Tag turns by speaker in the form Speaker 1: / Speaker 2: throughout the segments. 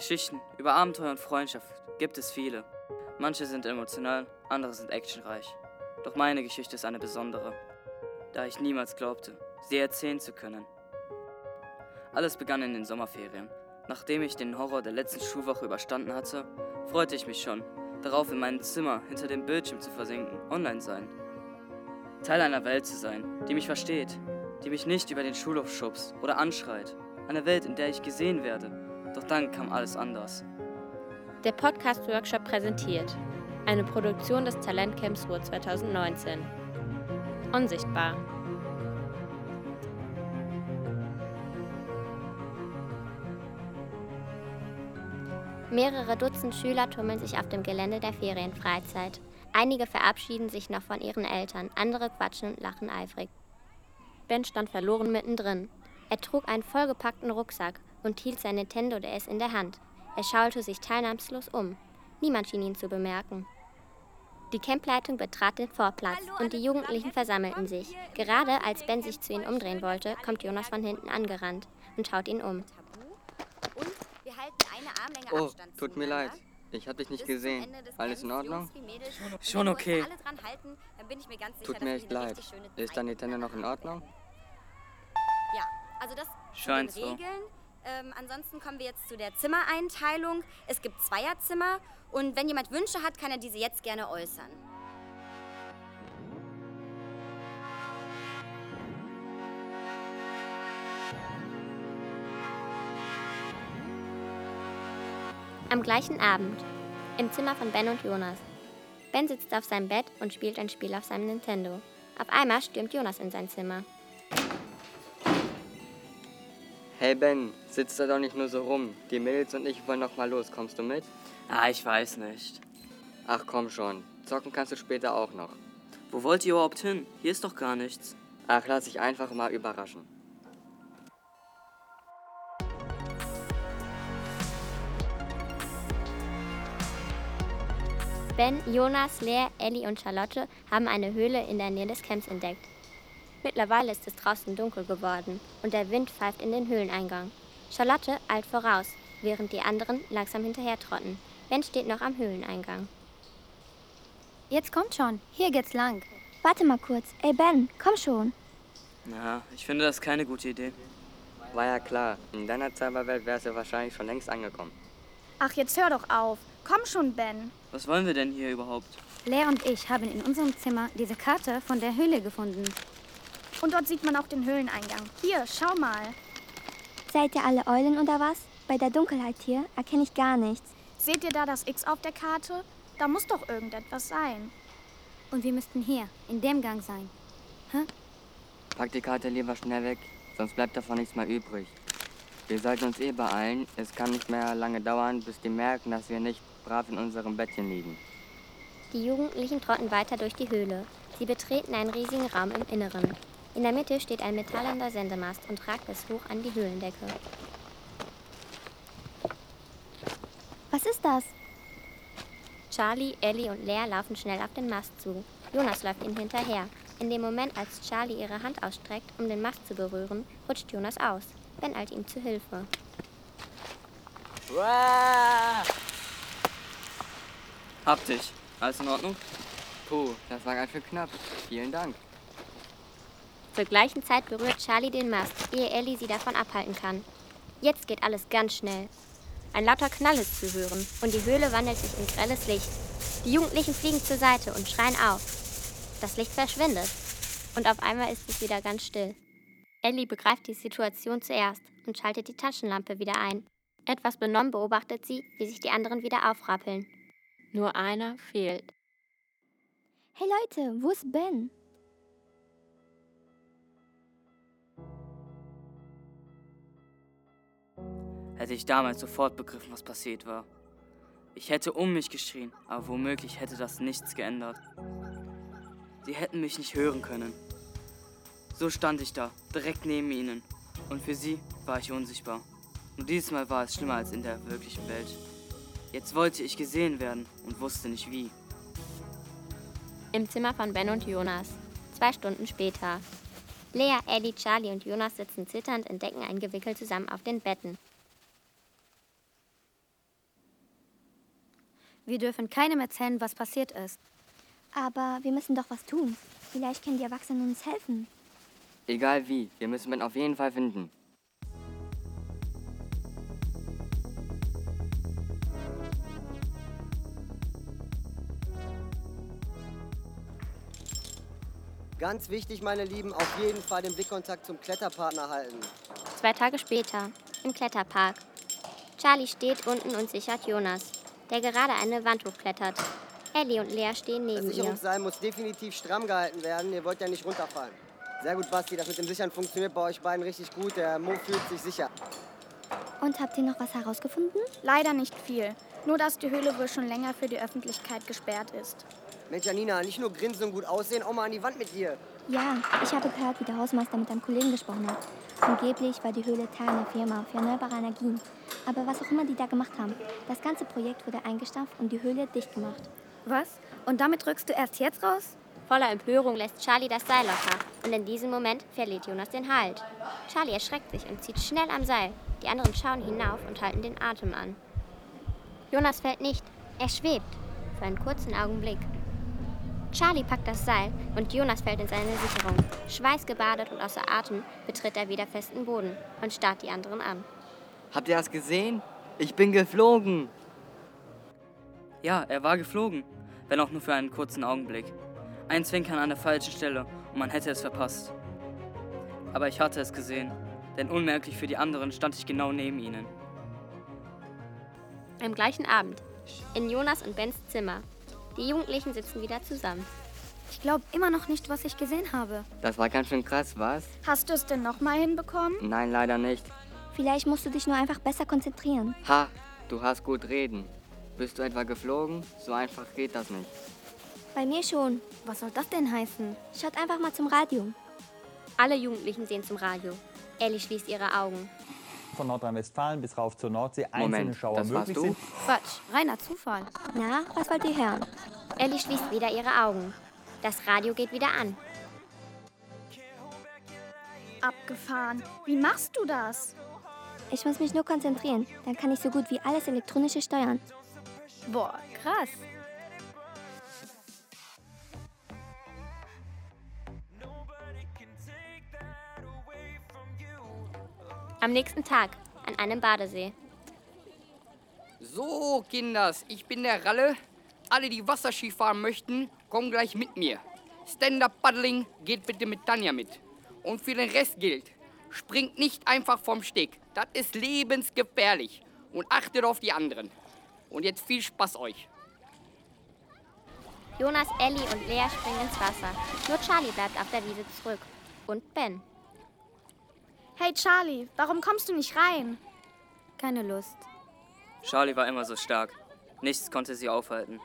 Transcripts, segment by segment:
Speaker 1: Geschichten über Abenteuer und Freundschaft gibt es viele. Manche sind emotional, andere sind actionreich. Doch meine Geschichte ist eine besondere, da ich niemals glaubte, sie erzählen zu können. Alles begann in den Sommerferien. Nachdem ich den Horror der letzten Schulwoche überstanden hatte, freute ich mich schon, darauf in meinem Zimmer hinter dem Bildschirm zu versinken, online sein. Teil einer Welt zu sein, die mich versteht, die mich nicht über den Schulhof schubst oder anschreit. Eine Welt, in der ich gesehen werde. Doch dann kam alles anders.
Speaker 2: Der Podcast-Workshop präsentiert eine Produktion des Talentcamps Ruhr 2019. Unsichtbar. Mehrere Dutzend Schüler tummeln sich auf dem Gelände der Ferienfreizeit. Einige verabschieden sich noch von ihren Eltern, andere quatschen und lachen eifrig. Ben stand verloren mittendrin. Er trug einen vollgepackten Rucksack und hielt sein Nintendo DS in der Hand. Er schaute sich teilnahmslos um. Niemand schien ihn zu bemerken. Die Campleitung betrat den Vorplatz und die Jugendlichen versammelten sich. Gerade als Ben sich zu ihnen umdrehen wollte, kommt Jonas von hinten angerannt und schaut ihn um.
Speaker 3: Oh, tut mir leid. Ich hab dich nicht gesehen. Alles in Ordnung?
Speaker 1: Schon okay.
Speaker 3: Tut mir echt leid. Ist dein Nintendo noch in Ordnung?
Speaker 4: Ja, also das
Speaker 1: Scheint so.
Speaker 4: Regeln. Ähm, ansonsten kommen wir jetzt zu der Zimmereinteilung. Es gibt Zweierzimmer und wenn jemand Wünsche hat, kann er diese jetzt gerne äußern.
Speaker 2: Am gleichen Abend, im Zimmer von Ben und Jonas. Ben sitzt auf seinem Bett und spielt ein Spiel auf seinem Nintendo. Auf einmal stürmt Jonas in sein Zimmer.
Speaker 3: Hey Ben, sitzt da doch nicht nur so rum. Die Mädels und ich wollen noch mal los. Kommst du mit?
Speaker 1: Ah, ich weiß nicht.
Speaker 3: Ach komm schon. Zocken kannst du später auch noch.
Speaker 1: Wo wollt ihr überhaupt hin? Hier ist doch gar nichts.
Speaker 3: Ach, lass dich einfach mal überraschen.
Speaker 2: Ben, Jonas, Lea, Ellie und Charlotte haben eine Höhle in der Nähe des Camps entdeckt. Mittlerweile ist es draußen dunkel geworden und der Wind pfeift in den Höhleneingang. Charlotte eilt voraus, während die anderen langsam hinterher trotten. Ben steht noch am Höhleneingang.
Speaker 5: Jetzt kommt schon. Hier geht's lang.
Speaker 6: Warte mal kurz. Ey Ben, komm schon.
Speaker 1: Na, ich finde das keine gute Idee.
Speaker 3: War ja klar. In deiner Cyberwelt wärst du wahrscheinlich schon längst angekommen.
Speaker 5: Ach, jetzt hör doch auf. Komm schon, Ben.
Speaker 1: Was wollen wir denn hier überhaupt?
Speaker 5: Lea und ich haben in unserem Zimmer diese Karte von der Höhle gefunden. Und dort sieht man auch den Höhleneingang. Hier, schau mal.
Speaker 6: Seid ihr alle Eulen oder was? Bei der Dunkelheit hier erkenne ich gar nichts.
Speaker 5: Seht ihr da das X auf der Karte? Da muss doch irgendetwas sein. Und wir müssten hier, in dem Gang sein.
Speaker 3: Pack die Karte lieber schnell weg, sonst bleibt davon nichts mehr übrig. Wir sollten uns eh beeilen. Es kann nicht mehr lange dauern, bis die merken, dass wir nicht brav in unserem Bettchen liegen.
Speaker 2: Die Jugendlichen trotten weiter durch die Höhle. Sie betreten einen riesigen Raum im Inneren. In der Mitte steht ein metallender Sendemast und ragt es hoch an die Höhlendecke.
Speaker 6: Was ist das?
Speaker 2: Charlie, Ellie und Lea laufen schnell auf den Mast zu. Jonas läuft ihnen hinterher. In dem Moment, als Charlie ihre Hand ausstreckt, um den Mast zu berühren, rutscht Jonas aus. Ben eilt ihm zu Hilfe.
Speaker 1: Hab dich. Alles in Ordnung?
Speaker 3: Puh, das war ganz schön knapp. Vielen Dank.
Speaker 2: Zur gleichen Zeit berührt Charlie den Mast, ehe Ellie sie davon abhalten kann. Jetzt geht alles ganz schnell. Ein lauter Knall ist zu hören und die Höhle wandelt sich in grelles Licht. Die Jugendlichen fliegen zur Seite und schreien auf. Das Licht verschwindet und auf einmal ist es wieder ganz still. Ellie begreift die Situation zuerst und schaltet die Taschenlampe wieder ein. Etwas benommen beobachtet sie, wie sich die anderen wieder aufrappeln. Nur einer fehlt.
Speaker 6: Hey Leute, wo ist Ben?
Speaker 1: Hätte ich damals sofort begriffen, was passiert war. Ich hätte um mich geschrien, aber womöglich hätte das nichts geändert. Sie hätten mich nicht hören können. So stand ich da, direkt neben ihnen. Und für sie war ich unsichtbar. Nur dieses Mal war es schlimmer als in der wirklichen Welt. Jetzt wollte ich gesehen werden und wusste nicht wie.
Speaker 2: Im Zimmer von Ben und Jonas. Zwei Stunden später. Lea, Ellie, Charlie und Jonas sitzen zitternd in Decken eingwickelt zusammen auf den Betten.
Speaker 5: Wir dürfen keinem erzählen, was passiert ist.
Speaker 6: Aber wir müssen doch was tun. Vielleicht können die Erwachsenen uns helfen.
Speaker 3: Egal wie, wir müssen Ben auf jeden Fall finden.
Speaker 7: Ganz wichtig, meine Lieben, auf jeden Fall den Blickkontakt zum Kletterpartner halten.
Speaker 2: Zwei Tage später, im Kletterpark. Charlie steht unten und sichert Jonas, der gerade eine Wand hochklettert. Ellie und Lea stehen
Speaker 7: Das
Speaker 2: neben ihr.
Speaker 7: Sicherungsseil muss definitiv stramm gehalten werden. Ihr wollt ja nicht runterfallen. Sehr gut, Basti. Das mit dem Sichern funktioniert bei euch beiden richtig gut. Der Mo fühlt sich sicher.
Speaker 6: Und habt ihr noch was herausgefunden?
Speaker 5: Leider nicht viel. Nur, dass die Höhle wohl schon länger für die Öffentlichkeit gesperrt ist.
Speaker 7: Mensch, Janina, nicht nur grinsen und gut aussehen, auch mal an die Wand mit dir.
Speaker 6: Ja, ich habe gehört, wie der Hausmeister mit einem Kollegen gesprochen hat. Angeblich war die Höhle Teil einer Firma für erneuerbare Energien. Aber was auch immer die da gemacht haben, das ganze Projekt wurde eingestampft und die Höhle dicht gemacht.
Speaker 5: Was? Und damit rückst du erst jetzt raus?
Speaker 2: Voller Empörung lässt Charlie das Seil locker und in diesem Moment verliert Jonas den Halt. Charlie erschreckt sich und zieht schnell am Seil. Die anderen schauen hinauf und halten den Atem an. Jonas fällt nicht, er schwebt. Für einen kurzen Augenblick. Charlie packt das Seil und Jonas fällt in seine Sicherung. Schweißgebadet und außer Atem betritt er wieder festen Boden und starrt die anderen an.
Speaker 3: Habt ihr das gesehen? Ich bin geflogen.
Speaker 1: Ja, er war geflogen, wenn auch nur für einen kurzen Augenblick. Ein Zwinkern an der falschen Stelle und man hätte es verpasst. Aber ich hatte es gesehen, denn unmerklich für die anderen stand ich genau neben ihnen.
Speaker 2: Am gleichen Abend. In Jonas und Bens Zimmer. Die Jugendlichen sitzen wieder zusammen.
Speaker 5: Ich glaube immer noch nicht, was ich gesehen habe.
Speaker 3: Das war ganz schön krass, was?
Speaker 5: Hast du es denn noch mal hinbekommen?
Speaker 3: Nein, leider nicht.
Speaker 6: Vielleicht musst du dich nur einfach besser konzentrieren.
Speaker 3: Ha, du hast gut reden. Bist du etwa geflogen? So einfach geht das nicht.
Speaker 6: Bei mir schon.
Speaker 5: Was soll das denn heißen?
Speaker 6: Schaut einfach mal zum Radio.
Speaker 2: Alle Jugendlichen sehen zum Radio. Ellie schließt ihre Augen.
Speaker 8: Von Nordrhein-Westfalen bis rauf zur Nordsee einzelne
Speaker 3: Moment,
Speaker 8: Schauer
Speaker 3: das warst
Speaker 8: möglich
Speaker 3: du?
Speaker 8: sind.
Speaker 5: Quatsch, reiner Zufall.
Speaker 6: Na, was wollt ihr hören?
Speaker 2: Ellie schließt wieder ihre Augen. Das Radio geht wieder an.
Speaker 5: Abgefahren. Wie machst du das?
Speaker 6: Ich muss mich nur konzentrieren. Dann kann ich so gut wie alles Elektronische steuern.
Speaker 5: Boah, krass.
Speaker 2: Am nächsten Tag an einem Badesee.
Speaker 9: So, Kinders, ich bin der Ralle. Alle, die Wasserski fahren möchten, kommen gleich mit mir. Stand-up-Paddling geht bitte mit Tanja mit. Und für den Rest gilt, springt nicht einfach vom Steg. Das ist lebensgefährlich. Und achtet auf die anderen. Und jetzt viel Spaß euch.
Speaker 2: Jonas, Ellie und Lea springen ins Wasser. Nur Charlie bleibt auf der Wiese zurück. Und Ben.
Speaker 5: Hey Charlie, warum kommst du nicht rein? Keine Lust.
Speaker 1: Charlie war immer so stark. Nichts konnte sie aufhalten.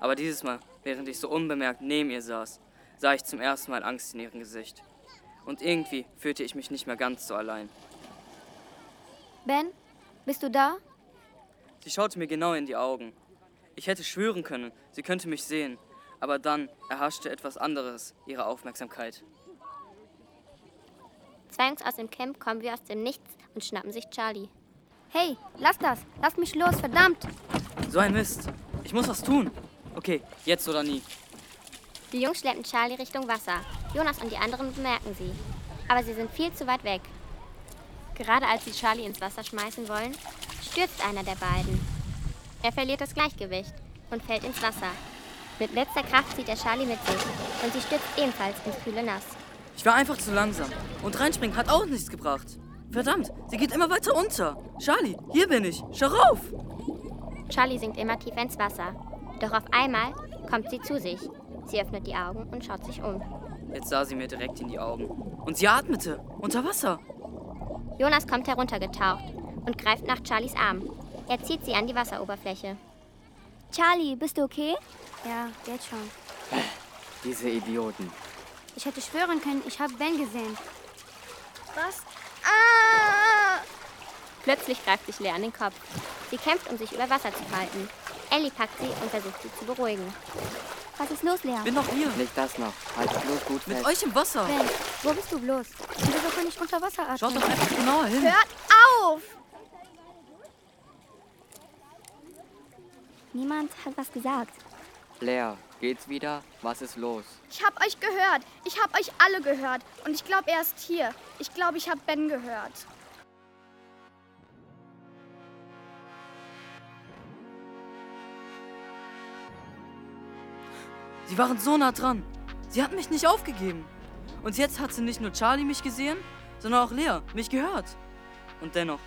Speaker 1: Aber dieses Mal, während ich so unbemerkt neben ihr saß, sah ich zum ersten Mal Angst in ihrem Gesicht. Und irgendwie fühlte ich mich nicht mehr ganz so allein.
Speaker 5: Ben, bist du da?
Speaker 1: Sie schaute mir genau in die Augen. Ich hätte schwören können, sie könnte mich sehen. Aber dann erhaschte etwas anderes ihre Aufmerksamkeit.
Speaker 2: Zwei Jungs aus dem Camp kommen wie aus dem Nichts und schnappen sich Charlie.
Speaker 5: Hey, lass das. Lass mich los, verdammt.
Speaker 1: So ein Mist. Ich muss was tun. Okay, jetzt oder nie.
Speaker 2: Die Jungs schleppen Charlie Richtung Wasser. Jonas und die anderen bemerken sie. Aber sie sind viel zu weit weg. Gerade als sie Charlie ins Wasser schmeißen wollen, stürzt einer der beiden. Er verliert das Gleichgewicht und fällt ins Wasser. Mit letzter Kraft zieht er Charlie mit sich und sie stürzt ebenfalls ins kühle Nass.
Speaker 1: Ich war einfach zu langsam. Und reinspringen hat auch nichts gebracht. Verdammt, sie geht immer weiter unter. Charlie, hier bin ich. Schau rauf.
Speaker 2: Charlie sinkt immer tiefer ins Wasser. Doch auf einmal kommt sie zu sich. Sie öffnet die Augen und schaut sich um.
Speaker 1: Jetzt sah sie mir direkt in die Augen. Und sie atmete. Unter Wasser.
Speaker 2: Jonas kommt heruntergetaucht und greift nach Charlies Arm. Er zieht sie an die Wasseroberfläche.
Speaker 6: Charlie, bist du okay?
Speaker 5: Ja, jetzt schon.
Speaker 3: Diese Idioten.
Speaker 5: Ich hätte schwören können, ich habe Ben gesehen.
Speaker 6: Was?
Speaker 2: Plötzlich greift sich Lea an den Kopf. Sie kämpft, um sich über Wasser zu halten. Ellie packt sie und versucht sie zu beruhigen.
Speaker 6: Was ist los, Lea?
Speaker 1: Bin noch hier.
Speaker 3: Nicht das noch. Halt bloß gut
Speaker 1: Mit
Speaker 3: fest.
Speaker 1: euch im Wasser.
Speaker 5: Ben, wo bist du bloß? Wieso kann ich unter Wasser atmen?
Speaker 1: Schaut doch einfach genauer hin.
Speaker 5: Hört auf!
Speaker 6: Niemand hat was gesagt.
Speaker 3: Lea, geht's wieder? Was ist los?
Speaker 5: Ich hab euch gehört. Ich hab euch alle gehört. Und ich glaube, er ist hier. Ich glaube, ich hab Ben gehört.
Speaker 1: Sie waren so nah dran. Sie hat mich nicht aufgegeben. Und jetzt hat sie nicht nur Charlie mich gesehen, sondern auch Lea mich gehört. Und dennoch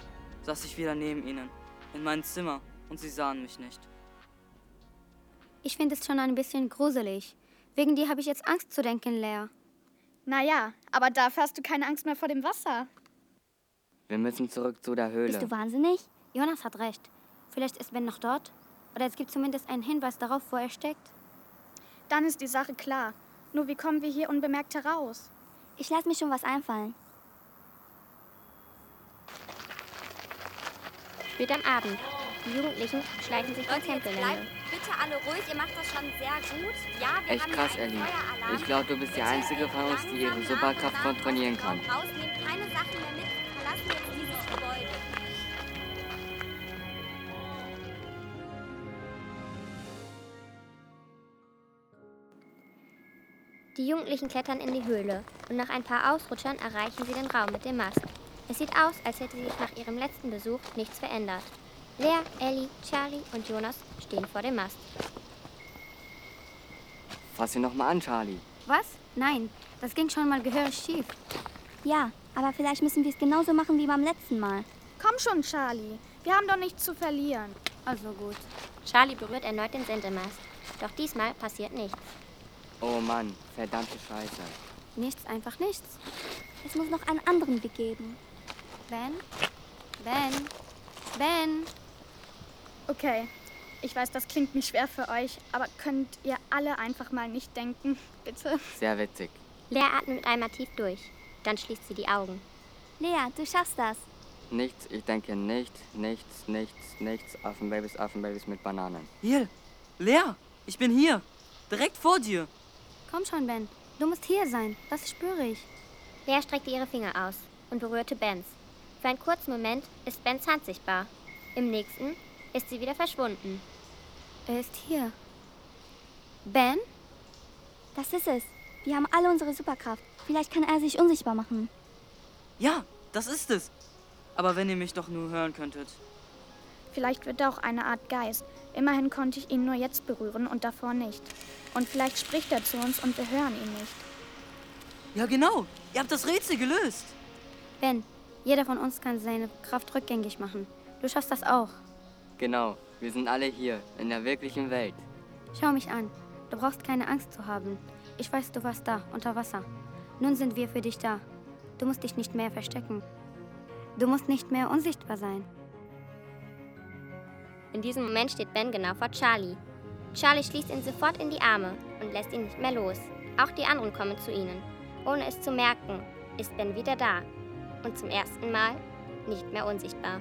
Speaker 1: saß ich wieder neben ihnen, in meinem Zimmer, und sie sahen mich nicht.
Speaker 10: Ich finde es schon ein bisschen gruselig. Wegen dir habe ich jetzt Angst zu denken, Lea.
Speaker 5: Naja, aber dafür hast du keine Angst mehr vor dem Wasser.
Speaker 3: Wir müssen zurück zu der Höhle.
Speaker 6: Bist du wahnsinnig?
Speaker 10: Jonas hat recht. Vielleicht ist Ben noch dort. Oder es gibt zumindest einen Hinweis darauf, wo er steckt.
Speaker 5: Dann ist die Sache klar. Nur wie kommen wir hier unbemerkt heraus?
Speaker 6: Ich lasse mir schon was einfallen.
Speaker 2: Spät am Abend. Die Jugendlichen schleichen sich Campgelände.
Speaker 4: bleibt bitte alle ruhig. Ihr macht das schon sehr gut. Ja, wir
Speaker 3: Echt
Speaker 4: haben
Speaker 3: krass, Ellie. Ich glaube, du bist die Einzige von uns, die ihre Superkraft kontrollieren kann.
Speaker 4: Raus, nehmt keine Sachen mehr mit.
Speaker 2: Die Jugendlichen klettern in die Höhle und nach ein paar Ausrutschern erreichen sie den Raum mit dem Mast. Es sieht aus, als hätte sich nach ihrem letzten Besuch nichts verändert. Lea, Ellie, Charlie und Jonas stehen vor dem Mast.
Speaker 3: Fass ihn noch mal an, Charlie.
Speaker 10: Was? Nein, das ging schon mal gehörig schief.
Speaker 6: Ja, aber vielleicht müssen wir es genauso machen wie beim letzten Mal.
Speaker 5: Komm schon, Charlie. Wir haben doch nichts zu verlieren.
Speaker 10: Also gut.
Speaker 2: Charlie berührt erneut den Sendemast. Doch diesmal passiert nichts.
Speaker 3: Oh Mann, verdammte Scheiße.
Speaker 10: Nichts, einfach nichts.
Speaker 6: Es muss noch einen anderen Weg geben.
Speaker 10: Ben? Ben? Ben?
Speaker 5: Okay. Ich weiß, das klingt nicht schwer für euch, aber könnt ihr alle einfach mal nicht denken, bitte?
Speaker 3: Sehr witzig.
Speaker 2: Lea atmet einmal tief durch. Dann schließt sie die Augen.
Speaker 6: Lea, du schaffst das.
Speaker 3: Nichts, ich denke nicht, nichts, nichts, nichts. Affenbabys, Affenbabys mit Bananen.
Speaker 1: Hier, Lea, ich bin hier. Direkt vor dir.
Speaker 10: Komm schon, Ben. Du musst hier sein. Das spüre ich.
Speaker 2: Lea streckte ihre Finger aus und berührte Bens. Für einen kurzen Moment ist Bens Hand sichtbar. Im nächsten ist sie wieder verschwunden.
Speaker 10: Er ist hier. Ben?
Speaker 6: Das ist es. Wir haben alle unsere Superkraft. Vielleicht kann er sich unsichtbar machen.
Speaker 1: Ja, das ist es. Aber wenn ihr mich doch nur hören könntet.
Speaker 5: Vielleicht wird er auch eine Art Geist. Immerhin konnte ich ihn nur jetzt berühren und davor nicht. Und vielleicht spricht er zu uns und wir hören ihn nicht.
Speaker 1: Ja, genau. Ihr habt das Rätsel gelöst.
Speaker 10: Ben, jeder von uns kann seine Kraft rückgängig machen. Du schaffst das auch.
Speaker 3: Genau, wir sind alle hier, in der wirklichen Welt.
Speaker 10: Schau mich an. Du brauchst keine Angst zu haben. Ich weiß, du warst da, unter Wasser. Nun sind wir für dich da. Du musst dich nicht mehr verstecken. Du musst nicht mehr unsichtbar sein.
Speaker 2: In diesem Moment steht Ben genau vor Charlie. Charlie schließt ihn sofort in die Arme und lässt ihn nicht mehr los. Auch die anderen kommen zu ihnen. Ohne es zu merken, ist Ben wieder da und zum ersten Mal nicht mehr unsichtbar.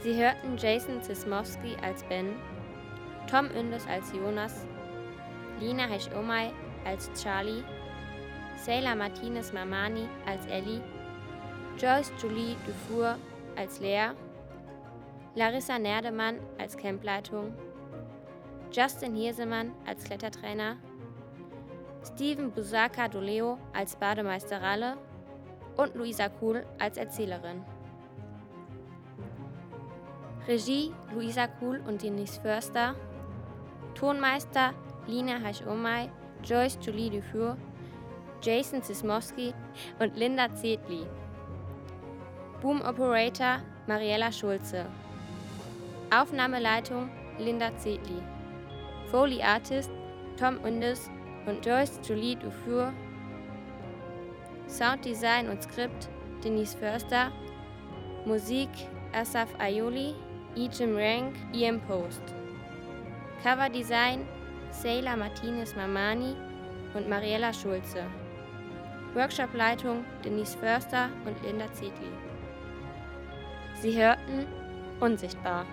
Speaker 2: Sie hörten Jason Zismowski als Ben, Tom Indes als Jonas, Lina Hesch-Omay als Charlie, Sailor Martinez Mamani als Ellie, Joyce Julie Dufour als Lea, Larissa Nerdemann als Campleitung, Justin Hirsemann als Klettertrainer, Steven Busaka Doleo als Bademeister Ralle und Luisa Kuhl als Erzählerin. Regie Luisa Kuhl und Denise Förster. Tonmeister Lina Heisch-Omay, Joyce Julie Dufour, Jason Zismowski und Linda Zedli. Boom Operator Mariella Schulze. Aufnahmeleitung Linda Zedli. Foley Artist Tom Undes und Joyce Julie Dufour. Sounddesign und Skript Denise Förster. Musik Asaf Ayoli, Ejim Rank, EM Post. Coverdesign Sailor Martinez Mamani und Mariella Schulze. Workshopleitung Denise Förster und Linda Zedli. Sie hörten Unsichtbar.